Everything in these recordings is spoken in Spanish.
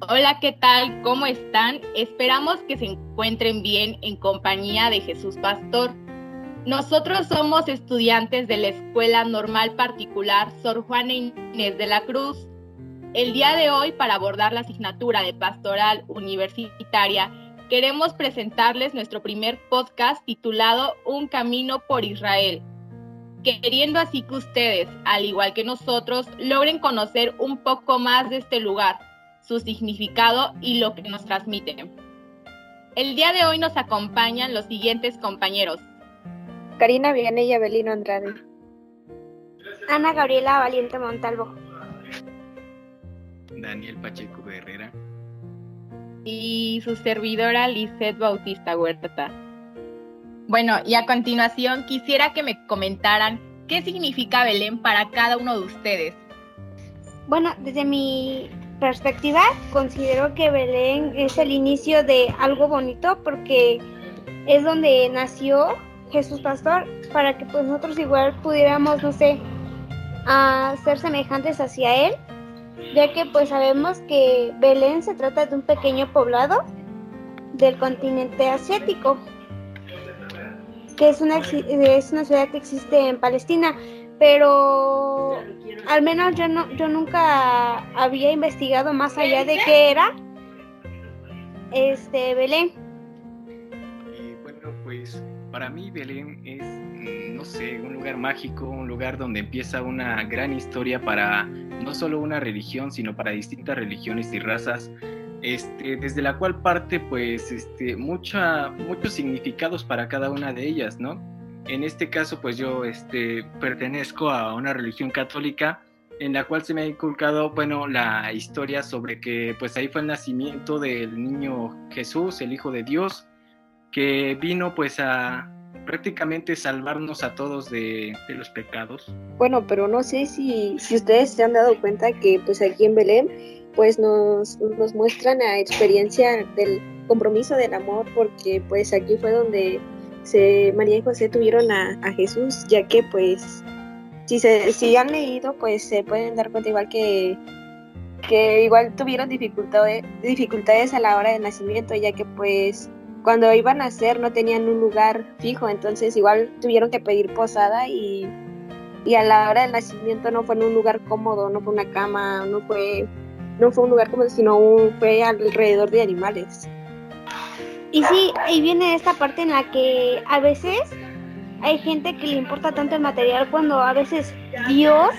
Hola, ¿qué tal? ¿Cómo están? Esperamos que se encuentren bien en compañía de Jesús Pastor. Nosotros somos estudiantes de la Escuela Normal Particular Sor Juana Inés de la Cruz. El día de hoy, para abordar la asignatura de Pastoral Universitaria, queremos presentarles nuestro primer podcast titulado Un Camino por Israel, queriendo así que ustedes, al igual que nosotros, logren conocer un poco más de este lugar su significado y lo que nos transmite. El día de hoy nos acompañan los siguientes compañeros. Karina Vianey y Abelino Andrade. Ana Gabriela Valiente Montalvo. Daniel Pacheco Herrera. Y su servidora Lizeth Bautista Huerta. Bueno, y a continuación quisiera que me comentaran qué significa Belén para cada uno de ustedes. Bueno, desde mi perspectiva, considero que Belén es el inicio de algo bonito porque es donde nació Jesús Pastor para que pues nosotros igual pudiéramos, no sé, a ser semejantes hacia él, ya que pues sabemos que Belén se trata de un pequeño poblado del continente asiático, que es una, es una ciudad que existe en Palestina, pero al menos yo no yo nunca había investigado más allá de qué era este Belén. Y bueno, pues para mí Belén es mm, no sé, un lugar mágico, un lugar donde empieza una gran historia para no solo una religión, sino para distintas religiones y razas. Este, desde la cual parte pues este, mucha, muchos significados para cada una de ellas, ¿no? En este caso, pues yo este, pertenezco a una religión católica en la cual se me ha inculcado, bueno, la historia sobre que pues ahí fue el nacimiento del niño Jesús, el Hijo de Dios, que vino pues a prácticamente salvarnos a todos de, los pecados. Bueno, pero no sé si, si ustedes se han dado cuenta que pues aquí en Belén pues nos, nos muestran la experiencia del compromiso del amor porque pues aquí fue donde María y José tuvieron a, Jesús, ya que pues si, se, si han leído pues se pueden dar cuenta igual que, que igual tuvieron dificultades, dificultades a la hora del nacimiento, ya que pues cuando iban a nacer no tenían un lugar fijo, entonces igual tuvieron que pedir posada y, y a la hora del nacimiento no fue en un lugar cómodo, no fue una cama, no fue, no fue un lugar cómodo, sino un, fue alrededor de animales. Y sí, ahí viene esta parte en la que a veces hay gente que le importa tanto el material cuando a veces Dios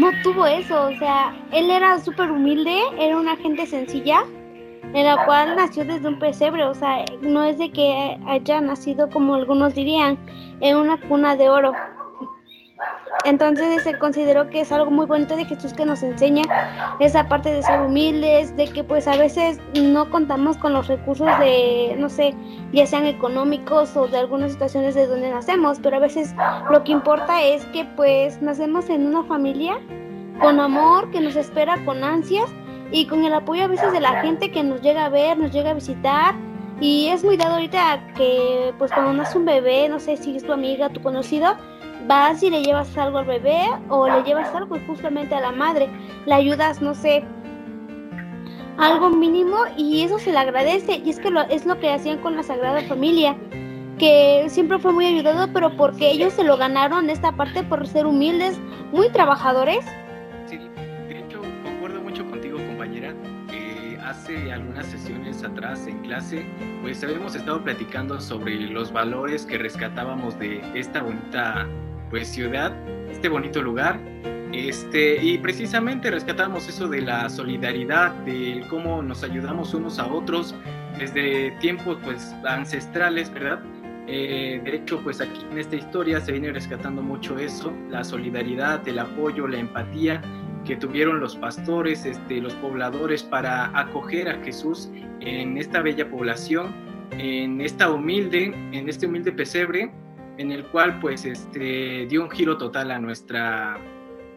no tuvo eso. O sea, él era súper humilde, era una gente sencilla, en la cual nació desde un pesebre. O sea, no es de que haya nacido como algunos dirían, en una cuna de oro. Entonces se consideró que es algo muy bonito de Jesús que nos enseña esa parte de ser humildes, de que pues a veces no contamos con los recursos de, no sé, ya sean económicos o de algunas situaciones de donde nacemos, pero a veces lo que importa es que pues nacemos en una familia con amor, que nos espera con ansias y con el apoyo a veces de la gente que nos llega a ver, nos llega a visitar. Y es muy dado ahorita que pues cuando nace un bebé, no sé si es tu amiga, tu conocido, vas y le llevas algo al bebé o le llevas algo justamente a la madre, le ayudas, no sé, algo mínimo y eso se le agradece y es que lo, es lo que hacían con la Sagrada Familia que siempre fue muy ayudado pero porque ellos se lo ganaron esta parte por ser humildes, muy trabajadores. Sí, de hecho concuerdo mucho contigo compañera, hace algunas sesiones atrás en clase pues habíamos estado platicando sobre los valores que rescatábamos de esta bonita pues ciudad, este bonito lugar. Este, y precisamente rescatamos eso de la solidaridad, de cómo nos ayudamos unos a otros desde tiempos pues ancestrales, ¿verdad? Eh, de hecho, pues aquí en esta historia se viene rescatando mucho eso, la solidaridad, el apoyo, la empatía que tuvieron los pastores, este, los pobladores para acoger a Jesús en esta bella población, en esta humilde, en este humilde pesebre en el cual pues este dio un giro total a nuestra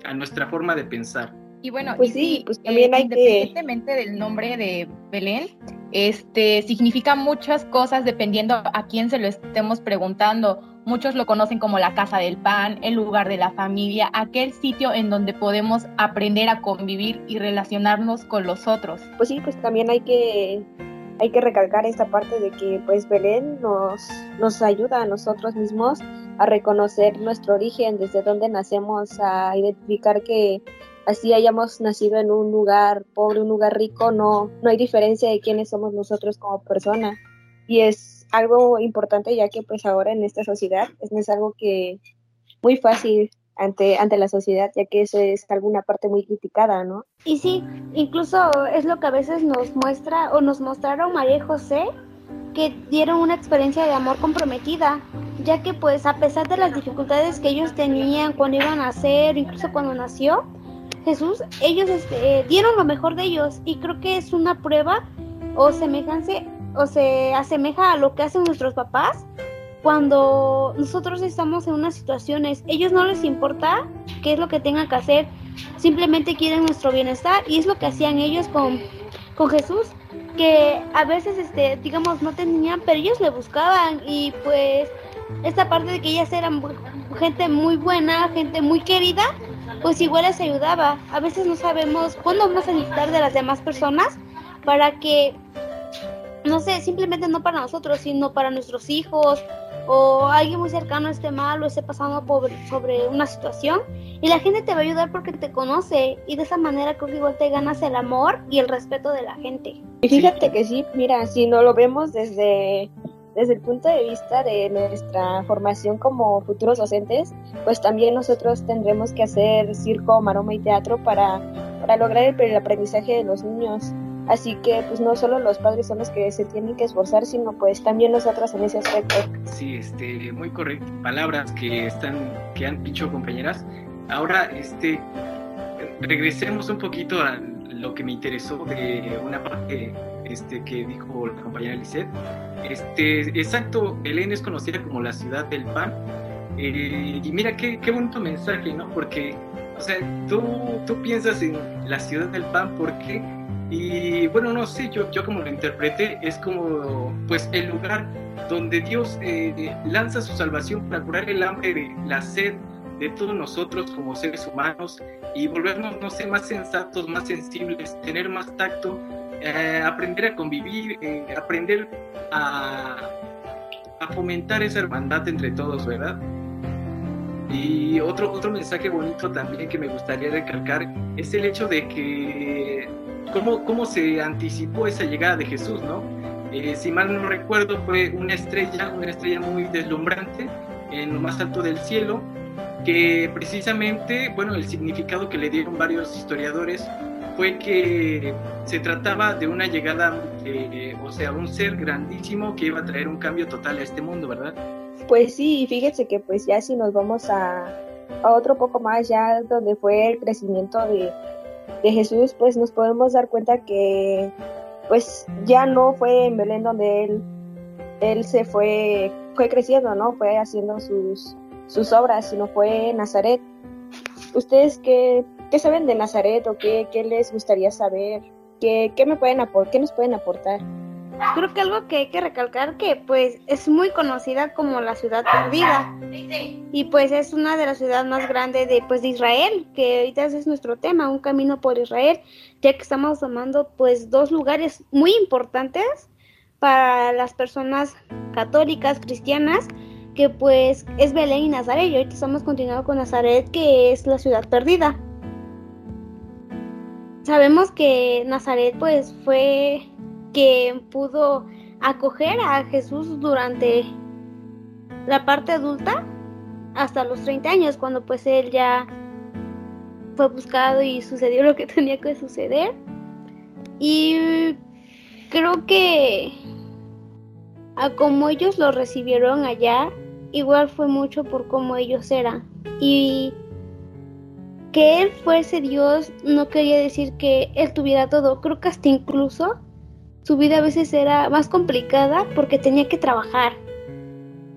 a nuestra forma de pensar. Y bueno, pues sí, pues también hay independientemente del nombre de Belén, este, significa muchas cosas dependiendo a quién se lo estemos preguntando. Muchos lo conocen como la casa del pan, el lugar de la familia, aquel sitio en donde podemos aprender a convivir y relacionarnos con los otros. Pues sí, pues también hay que hay que recalcar esta parte de que pues Belén nos, nos ayuda a nosotros mismos a reconocer nuestro origen, desde donde nacemos, a identificar que así hayamos nacido en un lugar pobre, un lugar rico, no, no hay diferencia de quiénes somos nosotros como persona. Y es algo importante ya que pues ahora en esta sociedad es algo que muy fácil ante, ante la sociedad, ya que eso es alguna parte muy criticada, ¿no? Y sí, incluso es lo que a veces nos muestra o nos mostraron María y José, que dieron una experiencia de amor comprometida, ya que pues a pesar de las dificultades que ellos tenían cuando iban a nacer, incluso cuando nació Jesús, ellos este, dieron lo mejor de ellos y creo que es una prueba o semejanza o se asemeja a lo que hacen nuestros papás cuando nosotros estamos en unas situaciones, ellos no les importa qué es lo que tengan que hacer, simplemente quieren nuestro bienestar y es lo que hacían ellos con, con Jesús, que a veces, este, digamos, no tenían, pero ellos le buscaban y pues esta parte de que ellas eran gente muy buena, gente muy querida, pues igual les ayudaba. A veces no sabemos cuándo vamos a necesitar de las demás personas para que, no sé, simplemente no para nosotros, sino para nuestros hijos o alguien muy cercano esté mal o esté pasando por, sobre una situación y la gente te va a ayudar porque te conoce y de esa manera creo que igual te ganas el amor y el respeto de la gente. Y fíjate que sí, mira, si no lo vemos desde, desde el punto de vista de nuestra formación como futuros docentes, pues también nosotros tendremos que hacer circo, maroma y teatro para, para lograr el aprendizaje de los niños. Así que pues no solo los padres son los que se tienen que esforzar, sino pues también nosotros en ese aspecto. Sí, este, muy correcto. Palabras que están, que han dicho compañeras. Ahora, este, regresemos un poquito a lo que me interesó de una parte este, que dijo la compañera Lisette. Este, exacto, Belén es conocida como la ciudad del pan. Eh, y mira qué, qué bonito mensaje, ¿no? Porque, o sea, tú, tú piensas en la ciudad del pan porque y bueno, no sé, yo, yo como lo interpreté, es como pues el lugar donde Dios eh, lanza su salvación para curar el hambre, la sed de todos nosotros como seres humanos y volvernos, no sé, más sensatos, más sensibles, tener más tacto, eh, aprender a convivir, eh, aprender a, a fomentar esa hermandad entre todos, ¿verdad? Y otro, otro mensaje bonito también que me gustaría recalcar es el hecho de que cómo, se anticipó esa llegada de Jesús, ¿no? Eh, si mal no recuerdo, fue una estrella, una estrella muy deslumbrante en lo más alto del cielo, que precisamente, bueno, el significado que le dieron varios historiadores fue que se trataba de una llegada, eh, o sea, un ser grandísimo que iba a traer un cambio total a este mundo, ¿verdad? Pues sí, fíjense que pues ya si nos vamos a, a otro poco más, ya donde fue el crecimiento de, de Jesús, pues nos podemos dar cuenta que pues ya no fue en Belén donde él, él se fue, fue creciendo, ¿no? Fue haciendo sus, sus obras, sino fue en Nazaret. ¿Ustedes qué, qué saben de Nazaret o qué, qué les gustaría saber? ¿Qué, qué me pueden qué nos pueden aportar? Creo que algo que hay que recalcar que pues es muy conocida como la ciudad perdida y pues es una de las ciudades más grandes de pues Israel, que ahorita es nuestro tema, un camino por Israel, ya que estamos tomando pues dos lugares muy importantes para las personas católicas, cristianas, que pues es Belén y Nazaret, y ahorita estamos continuando con Nazaret, que es la ciudad perdida. Sabemos que Nazaret pues fue que pudo acoger a Jesús durante la parte adulta hasta los 30 años, cuando pues él ya fue buscado y sucedió lo que tenía que suceder. Y creo que a como ellos lo recibieron allá, igual fue mucho por cómo ellos eran. Y que él fuese Dios no quería decir que él tuviera todo. Creo que hasta incluso su vida a veces era más complicada porque tenía que trabajar.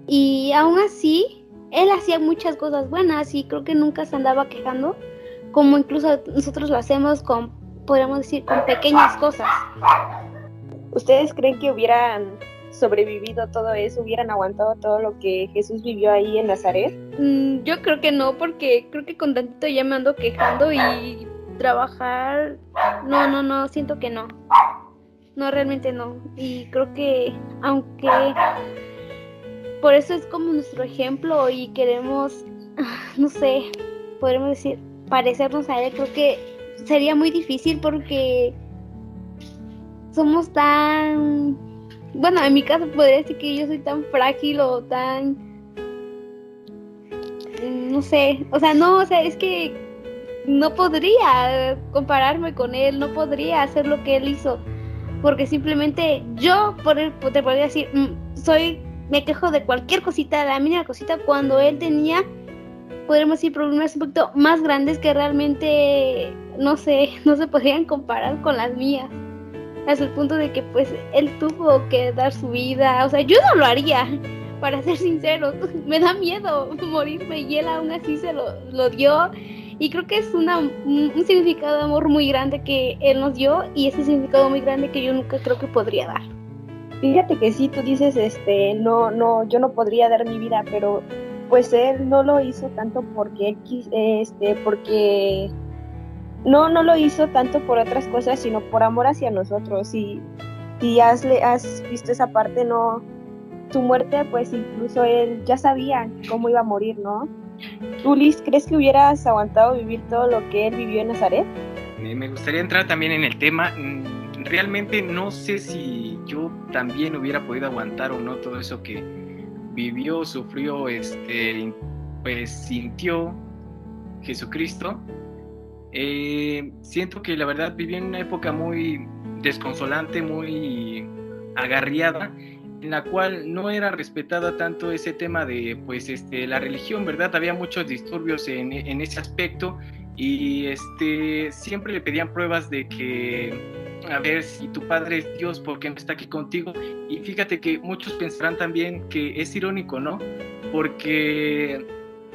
Y aún así, él hacía muchas cosas buenas y creo que nunca se andaba quejando, como incluso nosotros lo hacemos con, podríamos decir, con pequeñas cosas. ¿Ustedes creen que hubieran sobrevivido todo eso, hubieran aguantado todo lo que Jesús vivió ahí en Nazaret? Mm, yo creo que no, porque creo que con tantito ya me ando quejando y trabajar, no, no, no, siento que no. No, realmente no. Y creo que aunque por eso es como nuestro ejemplo y queremos, no sé, podemos decir, parecernos a él, creo que sería muy difícil porque somos tan, bueno, en mi caso podría decir que yo soy tan frágil o tan, no sé, o sea, no, o sea, es que no podría compararme con él, no podría hacer lo que él hizo, porque simplemente yo, te podría decir, mm, soy, me quejo de cualquier cosita, de la mínima cosita, cuando él tenía, podríamos decir, problemas un poquito más grandes que realmente, no sé, no se podrían comparar con las mías. Hasta el punto de que pues él tuvo que dar su vida, o sea, yo no lo haría, para ser sincero, me da miedo morirme y él aún así se lo, lo dio y creo que es una, un significado de amor muy grande que él nos dio y ese significado muy grande que yo nunca creo que podría dar. Fíjate que sí, tú dices, este, no, no, yo no podría dar mi vida, pero pues él no lo hizo tanto porque, este, porque no, no lo hizo tanto por otras cosas, sino por amor hacia nosotros. Y si has, has visto esa parte, no, su muerte, pues incluso él ya sabía cómo iba a morir, ¿no? ¿Tú, Liz, crees que hubieras aguantado vivir todo lo que él vivió en Nazaret? Me gustaría entrar también en el tema. Mm, realmente no sé si yo también hubiera podido aguantar o no todo eso que vivió, sufrió, este, pues sintió Jesucristo. Eh, siento que la verdad viví en una época muy desconsolante, muy agarriada, en la cual no era respetada tanto ese tema de pues este la religión, ¿verdad? Había muchos disturbios en, en ese aspecto y este siempre le pedían pruebas de que a ver si tu padre es Dios, ¿por qué no está aquí contigo? Y fíjate que muchos pensarán también que es irónico, ¿no? Porque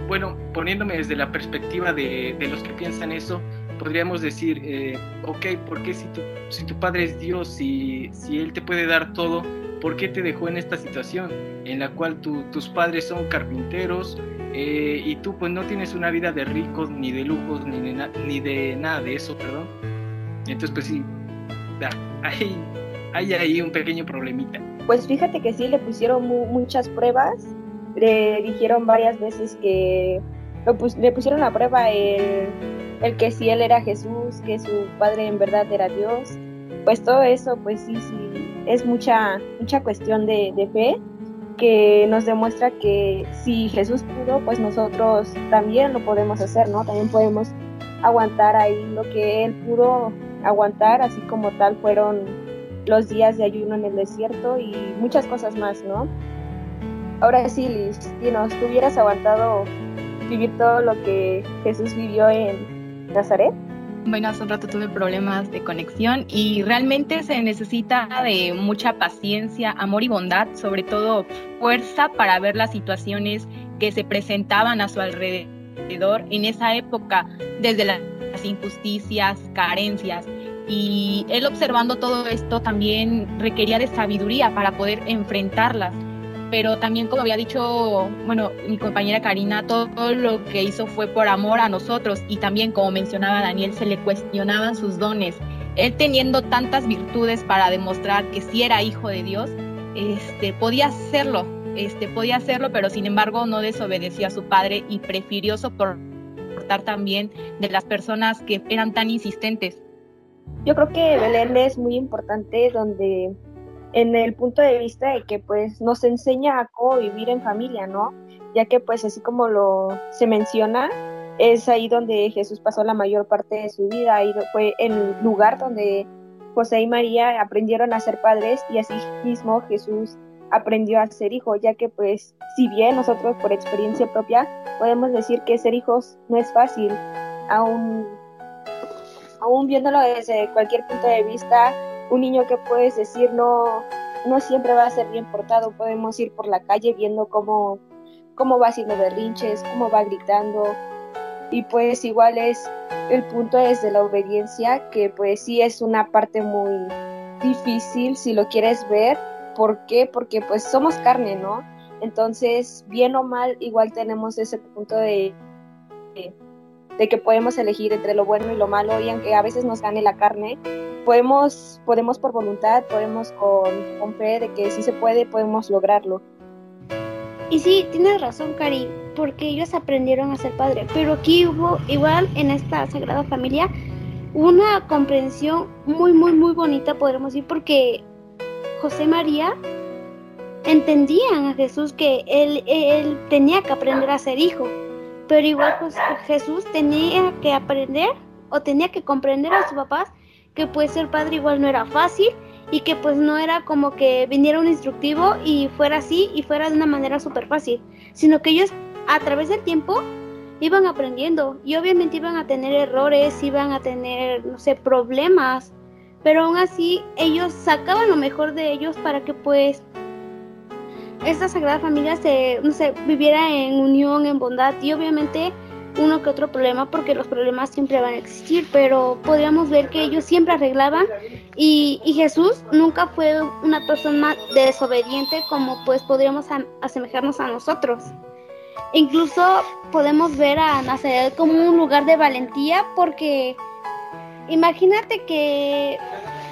bueno, poniéndome desde la perspectiva de, los que piensan eso, podríamos decir, eh, ok, ¿por qué si tu, si tu padre es Dios, si, si Él te puede dar todo, ¿por qué te dejó en esta situación en la cual tus padres son carpinteros eh, y tú pues no tienes una vida de ricos, ni de lujos, ni de, ni de nada de eso, perdón? Entonces pues sí, hay, hay ahí un pequeño problemita. Pues fíjate que sí, le pusieron muchas pruebas le dijeron varias veces que le pusieron a prueba el, el, que si él era Jesús, que su padre en verdad era Dios. Pues todo eso, pues sí, sí, es mucha, mucha cuestión de, de fe que nos demuestra que si Jesús pudo, pues nosotros también lo podemos hacer, ¿no? También podemos aguantar ahí lo que Él pudo aguantar, así como tal fueron los días de ayuno en el desierto y muchas cosas más, ¿no? Ahora sí, Liz, si nos hubieras aguantado vivir todo lo que Jesús vivió en Nazaret. Bueno, hace un rato tuve problemas de conexión y realmente se necesita de mucha paciencia, amor y bondad, sobre todo fuerza para ver las situaciones que se presentaban a su alrededor en esa época, desde las injusticias, carencias. Y él observando todo esto también requería de sabiduría para poder enfrentarlas pero también como había dicho, bueno, mi compañera Karina, todo lo que hizo fue por amor a nosotros y también como mencionaba Daniel, se le cuestionaban sus dones. Él teniendo tantas virtudes para demostrar que sí era hijo de Dios, este, podía hacerlo, este, podía hacerlo, pero sin embargo no desobedeció a su padre y prefirió soportar también de las personas que eran tan insistentes. Yo creo que Belén es muy importante donde en el punto de vista de que pues nos enseña a cómo vivir en familia, ¿no? Ya que pues así como lo se menciona, es ahí donde Jesús pasó la mayor parte de su vida, ahí fue el lugar donde José y María aprendieron a ser padres y así mismo Jesús aprendió a ser hijo, ya que pues si bien nosotros por experiencia propia podemos decir que ser hijos no es fácil, aún, aún viéndolo desde cualquier punto de vista, un niño que puedes decir no, no siempre va a ser bien portado, podemos ir por la calle viendo cómo, cómo va haciendo berrinches, cómo va gritando, y pues igual es el punto es de la obediencia, que pues sí es una parte muy, difícil si lo quieres ver. ¿Por qué? Porque pues somos carne, ¿no? Entonces, bien o mal, igual tenemos ese punto de, de, que podemos elegir entre lo bueno y lo malo y aunque a veces nos gane la carne, podemos, podemos por voluntad, podemos con, con fe de que si se puede, podemos lograrlo. Y sí, tienes razón, Cari, porque ellos aprendieron a ser padre, pero aquí hubo, igual en esta Sagrada Familia, una comprensión muy, muy, muy bonita, podremos decir, porque José María entendían a Jesús que él, él tenía que aprender a ser hijo, pero igual pues, Jesús tenía que aprender o tenía que comprender a sus papás que pues ser padre igual no era fácil y que pues no era como que viniera un instructivo y fuera así y fuera de una manera súper fácil, sino que ellos a través del tiempo iban aprendiendo y obviamente iban a tener errores, iban a tener, no sé, problemas, pero aún así ellos sacaban lo mejor de ellos para que pues esta Sagrada Familia se, no sé, viviera en unión, en bondad y obviamente uno que otro problema porque los problemas siempre van a existir, pero podríamos ver que ellos siempre arreglaban y, Jesús nunca fue una persona desobediente como pues podríamos asemejarnos a nosotros. Incluso podemos ver a Nazaret como un lugar de valentía porque imagínate que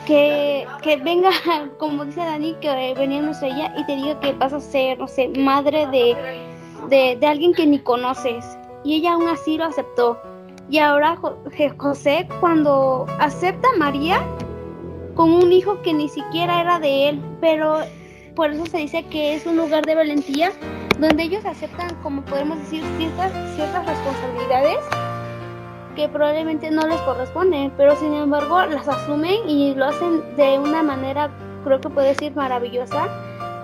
que, que, venga, como dice Dani, que nuestra ella y te diga que vas a ser, no sé, madre de, de, de, alguien que ni conoces. Y ella aún así lo aceptó. Y ahora José, cuando acepta a María con un hijo que ni siquiera era de él, pero por eso se dice que es un lugar de valentía donde ellos aceptan, como podemos decir, ciertas, ciertas responsabilidades que probablemente no les corresponden, pero sin embargo las asumen y lo hacen de una manera, creo que puede decir, maravillosa,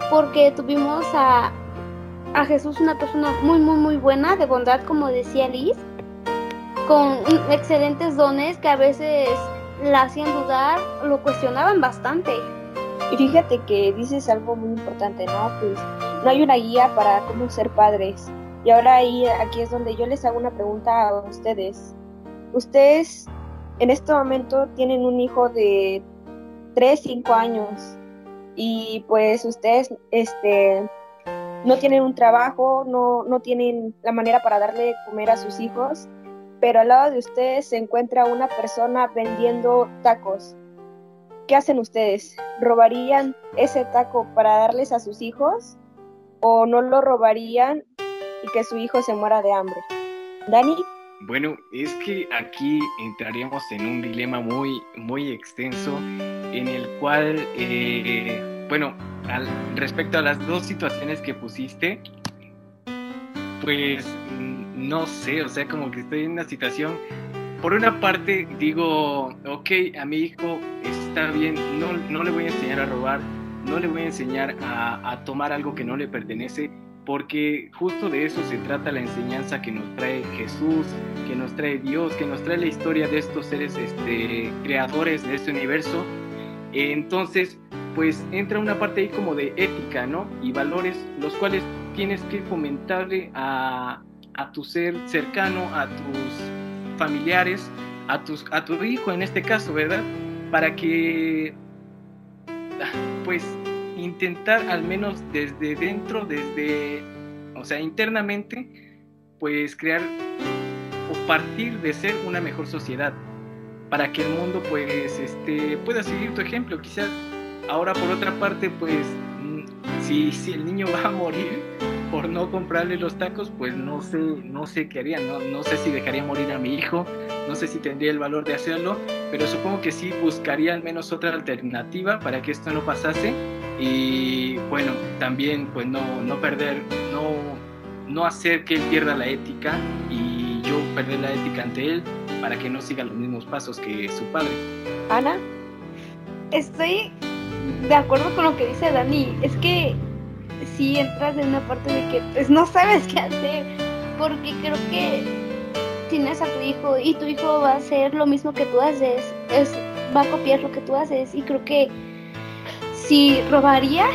porque tuvimos a, a Jesús una persona muy, muy, muy buena, de bondad, como decía Liz, con excelentes dones que a veces la hacían dudar, lo cuestionaban bastante. Y fíjate que dices algo muy importante, ¿no? Pues no hay una guía para cómo ser padres. Y ahora ahí, aquí es donde yo les hago una pregunta a ustedes. Ustedes en este momento tienen un hijo de 3, 5 años y pues ustedes este, no tienen un trabajo, no, no tienen la manera para darle comer a sus hijos, pero al lado de ustedes se encuentra una persona vendiendo tacos. ¿Qué hacen ustedes? ¿Robarían ese taco para darles a sus hijos o no lo robarían y que su hijo se muera de hambre? Dani. Bueno, es que aquí entraríamos en un dilema muy, muy extenso en el cual, eh, bueno, al, respecto a las dos situaciones que pusiste, pues mm, no sé, o sea, como que estoy en una situación, por una parte digo, ok, a mi hijo está bien, no, no le voy a enseñar a robar, no le voy a enseñar a, a tomar algo que no le pertenece, porque justo de eso se trata la enseñanza que nos trae Jesús, que nos trae Dios, que nos trae la historia de estos seres este, creadores de este universo. Entonces, pues entra una parte ahí como de ética, ¿no? Y valores, los cuales tienes que fomentarle a, a tu ser cercano, a tus familiares, a, tus, a tu hijo en este caso, ¿verdad? Para que, pues, intentar al menos desde dentro, desde, o sea, internamente, pues crear o partir de ser una mejor sociedad para que el mundo pues este pueda seguir tu ejemplo. Quizás ahora por otra parte pues mm, si, si el niño va a morir por no comprarle los tacos pues no sé no sé qué haría no, no sé si dejaría morir a mi hijo no sé si tendría el valor de hacerlo pero supongo que sí buscaría al menos otra alternativa para que esto no pasase y bueno, también pues no, no perder, no, no hacer que él pierda la ética y yo perder la ética ante él para que no siga los mismos pasos que su padre. Ana, estoy de acuerdo con lo que dice Dani, es que si entras en una parte de que pues no sabes qué hacer, porque creo que tienes a tu hijo y tu hijo va a hacer lo mismo que tú haces, es, va a copiar lo que tú haces y creo que si robaría,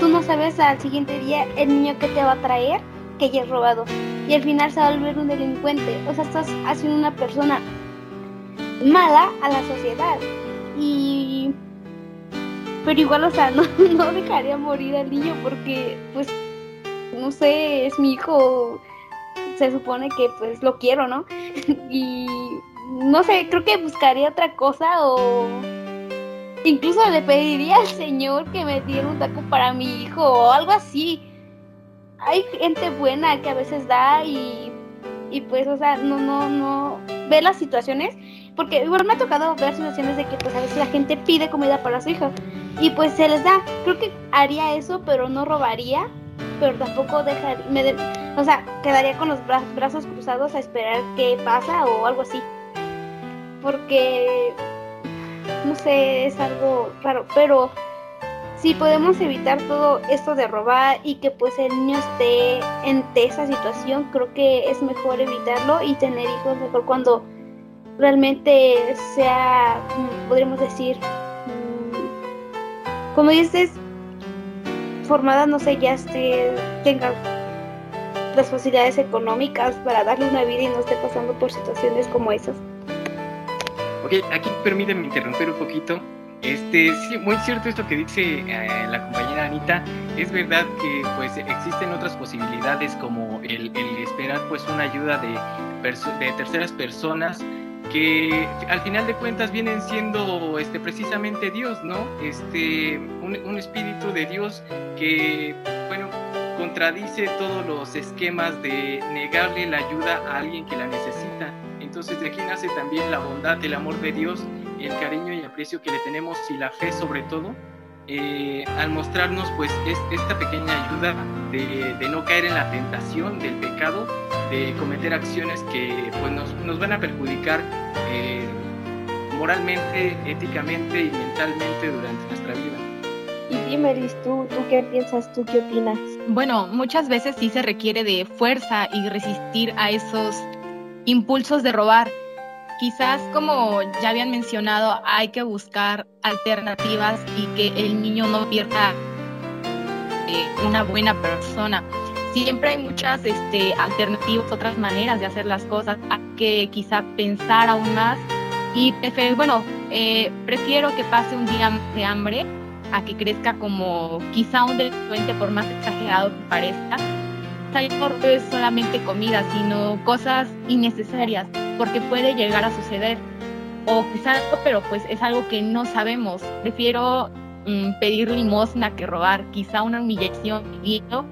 tú no sabes al siguiente día el niño que te va a traer que ya es robado. Y al final se va a volver un delincuente. O sea, estás haciendo una persona mala a la sociedad. Y pero igual, o sea, no, no dejaría morir al niño porque, pues, no sé, es mi hijo, se supone que pues lo quiero, ¿no? y no sé, creo que buscaría otra cosa o incluso le pediría al Señor que me diera un taco para mi hijo o algo así. Hay gente buena que a veces da y, y pues, o sea, no, no, no ve las situaciones, porque igual me ha tocado ver situaciones de que pues a veces la gente pide comida para su hijo y pues se les da. Creo que haría eso, pero no robaría, pero tampoco dejaría, me o sea, quedaría con los brazos cruzados a esperar qué pasa o algo así. Porque, no sé, es algo raro, pero si podemos evitar todo esto de robar y que pues el niño esté en esa situación, creo que es mejor evitarlo y tener hijos mejor cuando realmente sea, mm, podríamos decir, como dices, formada, no sé, ya esté, tenga las facilidades económicas para darle una vida y no esté pasando por situaciones como esas. Ok, aquí permíteme interrumpir un poquito. Este, sí, muy cierto esto que dice eh, la compañera Anita. Es verdad que pues existen otras posibilidades como el, esperar pues una ayuda de, de terceras personas que al final de cuentas vienen siendo este, precisamente Dios, ¿no? Este, un, espíritu de Dios que, bueno, contradice todos los esquemas de negarle la ayuda a alguien que la necesita. Entonces de aquí nace también la bondad, el amor de Dios, el cariño y aprecio que le tenemos y la fe sobre todo, eh, al mostrarnos pues es, esta pequeña ayuda de, no caer en la tentación del pecado, de cometer acciones que pues nos, van a perjudicar eh, moralmente, éticamente y mentalmente durante nuestra vida. Y dime, Liz, ¿tú, ¿tú qué piensas? ¿Tú qué opinas? Bueno, muchas veces sí se requiere de fuerza y resistir a esos impulsos de robar. Quizás, como ya habían mencionado, hay que buscar alternativas y que el niño no pierda eh, una buena persona. Siempre hay muchas este, alternativas, otras maneras de hacer las cosas. Hay que quizá pensar aún más y bueno, eh, prefiero que pase un día de hambre a que crezca como quizá un delincuente por más exagerado que parezca. No es solamente comida, sino cosas innecesarias, porque puede llegar a suceder. O quizá pero pues es algo que no sabemos. Prefiero mm, pedir limosna que robar, quizá una humillación sea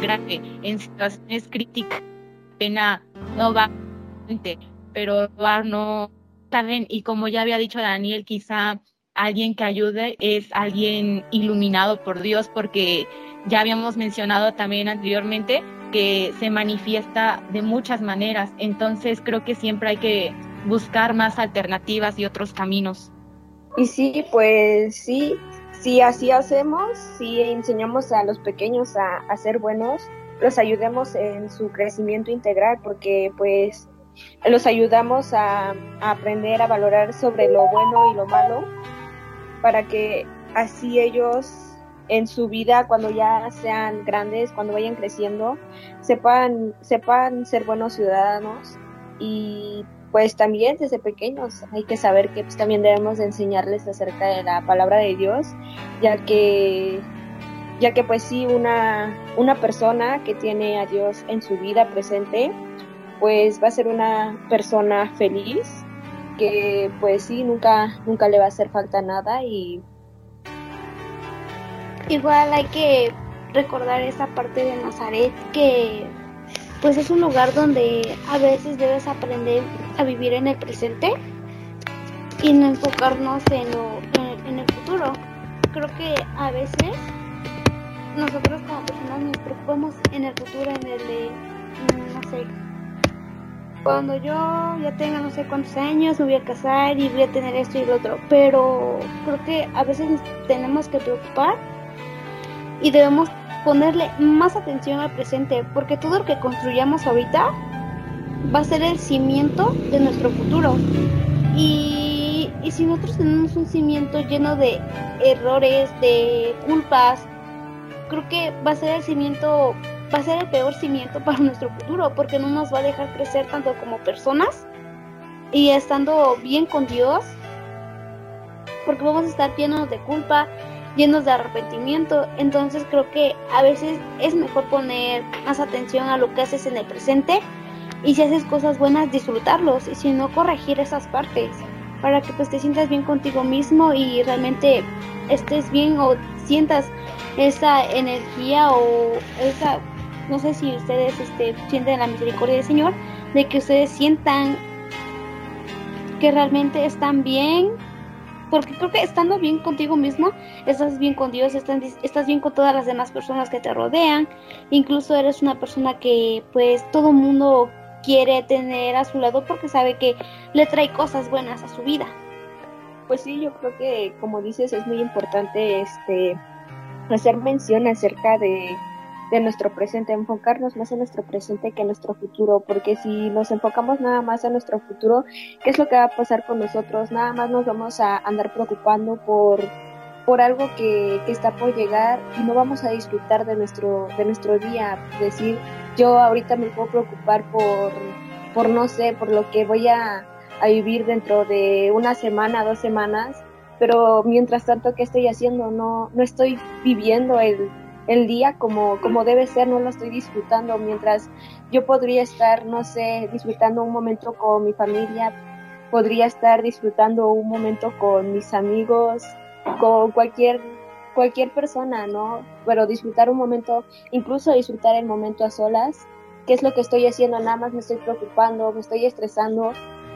grave en situaciones críticas. Pena no va, pero no saben. Y como ya había dicho Daniel, quizá alguien que ayude es alguien iluminado por Dios, porque ya habíamos mencionado también anteriormente que se manifiesta de muchas maneras. Entonces creo que siempre hay que buscar más alternativas y otros caminos. Y sí, pues sí, si así hacemos, si enseñamos a los pequeños a, ser buenos, los ayudemos en su crecimiento integral, porque pues los ayudamos a, a aprender a valorar sobre lo bueno y lo malo para que así ellos en su vida, cuando ya sean grandes, cuando vayan creciendo, sepan, sepan ser buenos ciudadanos y pues también desde pequeños hay que saber que pues, también debemos de enseñarles acerca de la palabra de Dios, ya que ya que pues sí una una persona que tiene a Dios en su vida presente, pues va a ser una persona feliz que pues sí, nunca, nunca le va a hacer falta nada y... Igual hay que recordar esa parte de Nazaret que pues es un lugar donde a veces debes aprender a vivir en el presente y no enfocarnos en, lo, en, el futuro. Creo que a veces nosotros como personas nos preocupamos en el futuro, en el de, no sé, cuando yo ya tenga no sé cuántos años, me voy a casar y voy a tener esto y lo otro. Pero creo que a veces tenemos que preocupar y debemos ponerle más atención al presente, porque todo lo que construyamos ahorita va a ser el cimiento de nuestro futuro. Y, y si nosotros tenemos un cimiento lleno de errores, de culpas, creo que va a ser el cimiento va a ser el peor cimiento para nuestro futuro, porque no nos va a dejar crecer tanto como personas y estando bien con Dios, porque vamos a estar llenos de culpa, llenos de arrepentimiento. Entonces creo que a veces es mejor poner más atención a lo que haces en el presente y si haces cosas buenas disfrutarlos y si no corregir esas partes para que pues te sientas bien contigo mismo y realmente estés bien o sientas esa energía o esa no sé si ustedes este, sienten la misericordia del Señor de que ustedes sientan que realmente están bien porque creo que estando bien contigo mismo, estás bien con Dios, estás, estás bien con todas las demás personas que te rodean, incluso eres una persona que pues todo mundo quiere tener a su lado porque sabe que le trae cosas buenas a su vida. Pues sí, yo creo que como dices es muy importante este hacer mención acerca de de nuestro presente, enfocarnos más en nuestro presente que en nuestro futuro, porque si nos enfocamos nada más en nuestro futuro, ¿qué es lo que va a pasar con nosotros? Nada más nos vamos a andar preocupando por, por algo que, que está por llegar y no vamos a disfrutar de nuestro, de nuestro día. Decir, yo ahorita me puedo preocupar por, por no sé, por lo que voy a, a vivir dentro de una semana, dos semanas, pero mientras tanto, ¿qué estoy haciendo? No, no estoy viviendo el el día como, como debe ser, no lo estoy disfrutando, mientras yo podría estar, no sé, disfrutando un momento con mi familia, podría estar disfrutando un momento con mis amigos, con cualquier cualquier persona, ¿no? Pero disfrutar un momento, incluso disfrutar el momento a solas, ¿qué es lo que estoy haciendo? Nada más me estoy preocupando, me estoy estresando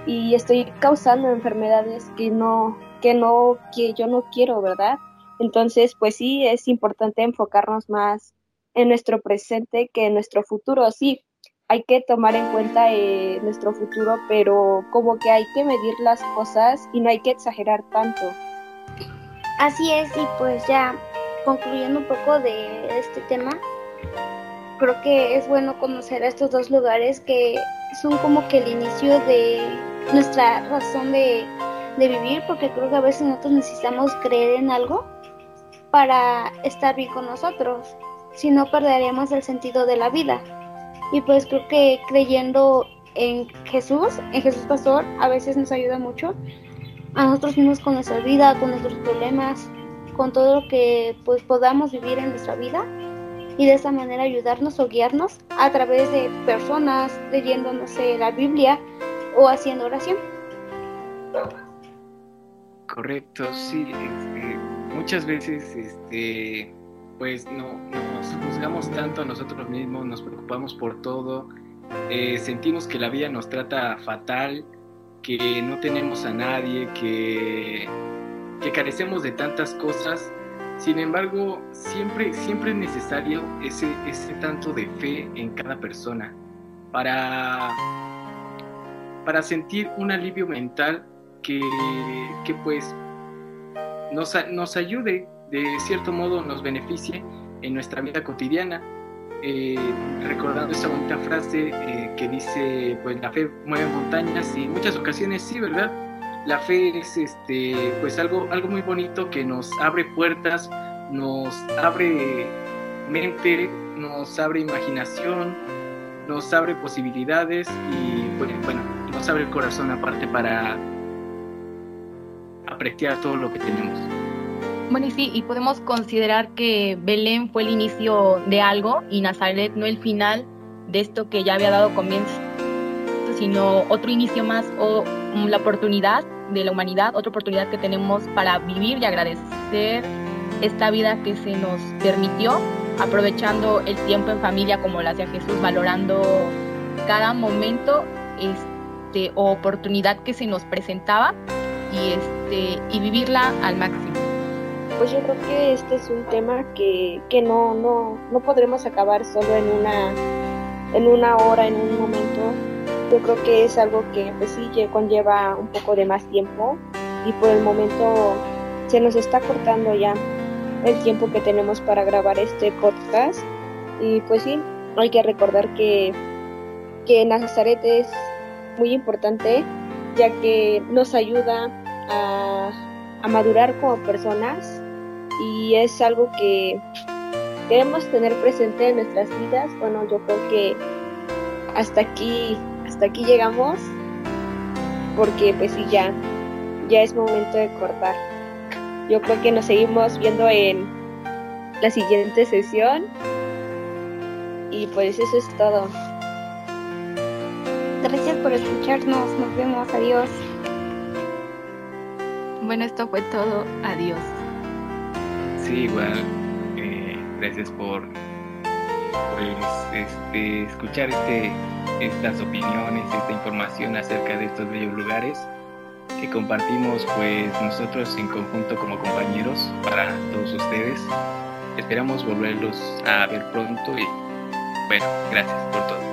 y estoy causando enfermedades que no que no que yo no quiero, ¿verdad? Entonces, pues sí, es importante enfocarnos más en nuestro presente que en nuestro futuro. Sí, hay que tomar en cuenta eh, nuestro futuro, pero como que hay que medir las cosas y no hay que exagerar tanto. Así es, y pues ya concluyendo un poco de este tema, creo que es bueno conocer a estos dos lugares que son como que el inicio de nuestra razón de, de vivir, porque creo que a veces nosotros necesitamos creer en algo para estar bien con nosotros, si no perderíamos el sentido de la vida. Y pues creo que creyendo en Jesús, en Jesús Pastor, a veces nos ayuda mucho a nosotros mismos con nuestra vida, con nuestros problemas, con todo lo que pues podamos vivir en nuestra vida y de esa manera ayudarnos o guiarnos a través de personas leyendo, no sé, la Biblia o haciendo oración. Correcto, sí. Este, muchas veces este, pues no, nos juzgamos tanto a nosotros mismos, nos preocupamos por todo, eh, sentimos que la vida nos trata fatal, que no tenemos a nadie, que, que carecemos de tantas cosas. Sin embargo, siempre, siempre es necesario ese, ese tanto de fe en cada persona para, para sentir un alivio mental que, que pues nos, nos ayude, de cierto modo nos beneficie en nuestra vida cotidiana. Eh, recordando esa bonita frase eh, que dice, pues la fe mueve montañas y en muchas ocasiones sí, ¿verdad? La fe es este, pues algo, algo muy bonito que nos abre puertas, nos abre mente, nos abre imaginación, nos abre posibilidades y pues, bueno, nos abre el corazón aparte para apreciar todo lo que tenemos. Bueno, y sí, y podemos considerar que Belén fue el inicio de algo y Nazaret no el final de esto que ya había dado comienzo, sino otro inicio más o la oportunidad de la humanidad, otra oportunidad que tenemos para vivir y agradecer esta vida que se nos permitió, aprovechando el tiempo en familia como lo hacía Jesús, valorando cada momento este, o oportunidad que se nos presentaba y, este, y vivirla al máximo. Pues yo creo que este es un tema que, que no, no, no podremos acabar solo en una, en una hora, en un momento. Yo creo que es algo que pues sí conlleva un poco de más tiempo y por el momento se nos está cortando ya el tiempo que tenemos para grabar este podcast y pues sí, hay que recordar que, que Nazaret es muy importante ya que nos ayuda a, madurar como personas y es algo que debemos tener presente en nuestras vidas. Bueno, yo creo que hasta aquí, hasta aquí llegamos, porque pues sí, ya, ya es momento de cortar. yo creo que nos seguimos viendo en la siguiente sesión. Y pues eso es todo. Gracias por escucharnos. Nos vemos. Adiós. Bueno, esto fue todo. Adiós. Sí, igual. Eh, gracias por pues, este, escuchar este, estas opiniones, esta información acerca de estos bellos lugares que compartimos pues nosotros en conjunto como compañeros para todos ustedes. Esperamos volverlos a ver pronto y bueno, gracias por todo.